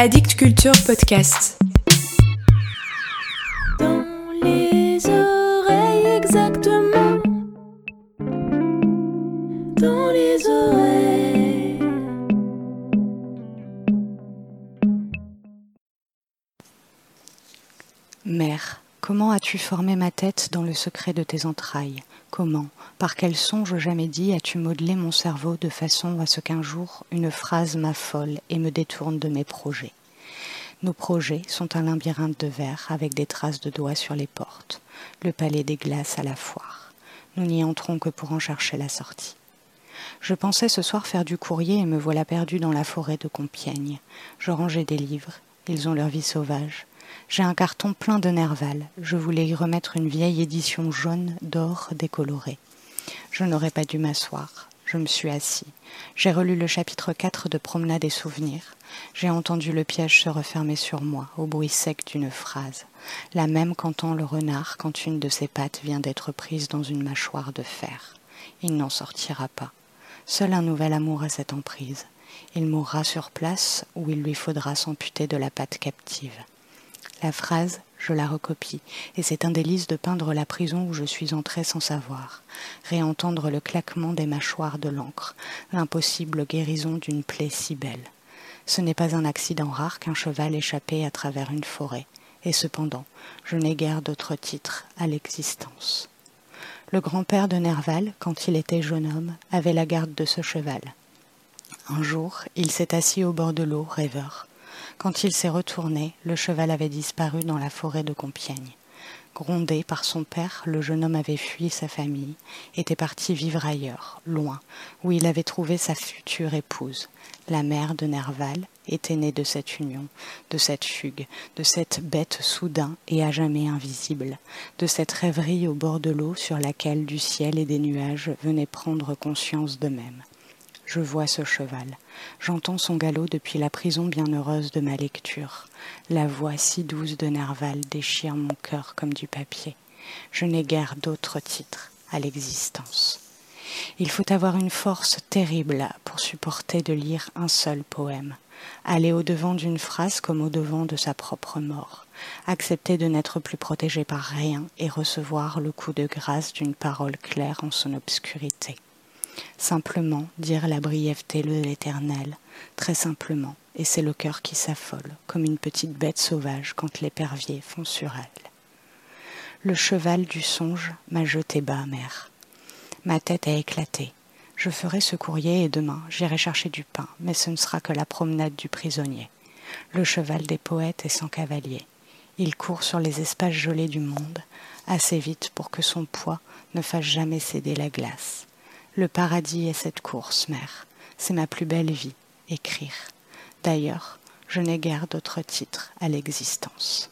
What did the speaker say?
Addict Culture Podcast. Dans les oreilles exactement. Dans les oreilles. Mère, comment as-tu formé ma tête dans le secret de tes entrailles? Comment, par quel songe jamais dit, as-tu modelé mon cerveau de façon à ce qu'un jour une phrase m'affole et me détourne de mes projets? Nos projets sont un labyrinthe de verre avec des traces de doigts sur les portes, le palais des glaces à la foire. Nous n'y entrons que pour en chercher la sortie. Je pensais ce soir faire du courrier et me voilà perdu dans la forêt de Compiègne. Je rangeais des livres, ils ont leur vie sauvage. J'ai un carton plein de Nerval. Je voulais y remettre une vieille édition jaune d'or décolorée. Je n'aurais pas dû m'asseoir. Je me suis assis. J'ai relu le chapitre 4 de Promenade et souvenirs. J'ai entendu le piège se refermer sur moi au bruit sec d'une phrase, la même qu'entend le renard quand une de ses pattes vient d'être prise dans une mâchoire de fer. Il n'en sortira pas. Seul un nouvel amour a cette emprise. Il mourra sur place où il lui faudra s'amputer de la patte captive. La phrase, je la recopie, et c'est un délice de peindre la prison où je suis entré sans savoir, réentendre le claquement des mâchoires de l'encre, l'impossible guérison d'une plaie si belle. Ce n'est pas un accident rare qu'un cheval échappé à travers une forêt, et cependant, je n'ai guère d'autre titre à l'existence. Le grand-père de Nerval, quand il était jeune homme, avait la garde de ce cheval. Un jour, il s'est assis au bord de l'eau, rêveur. Quand il s'est retourné, le cheval avait disparu dans la forêt de Compiègne. Grondé par son père, le jeune homme avait fui sa famille, était parti vivre ailleurs, loin, où il avait trouvé sa future épouse. La mère de Nerval était née de cette union, de cette fugue, de cette bête soudain et à jamais invisible, de cette rêverie au bord de l'eau sur laquelle du ciel et des nuages venaient prendre conscience d'eux-mêmes. Je vois ce cheval. J'entends son galop depuis la prison bienheureuse de ma lecture. La voix si douce de Nerval déchire mon cœur comme du papier. Je n'ai guère d'autre titre à l'existence. Il faut avoir une force terrible pour supporter de lire un seul poème, aller au-devant d'une phrase comme au-devant de sa propre mort, accepter de n'être plus protégé par rien et recevoir le coup de grâce d'une parole claire en son obscurité. Simplement dire la brièveté de l'éternel, très simplement, et c'est le cœur qui s'affole, comme une petite bête sauvage quand l'épervier fond sur elle. Le cheval du songe m'a jeté bas, mère. Ma tête a éclaté. Je ferai ce courrier et demain j'irai chercher du pain, mais ce ne sera que la promenade du prisonnier. Le cheval des poètes est sans cavalier. Il court sur les espaces gelés du monde, assez vite pour que son poids ne fasse jamais céder la glace. Le paradis est cette course, mère. C'est ma plus belle vie, écrire. D'ailleurs, je n'ai guère d'autre titre à l'existence.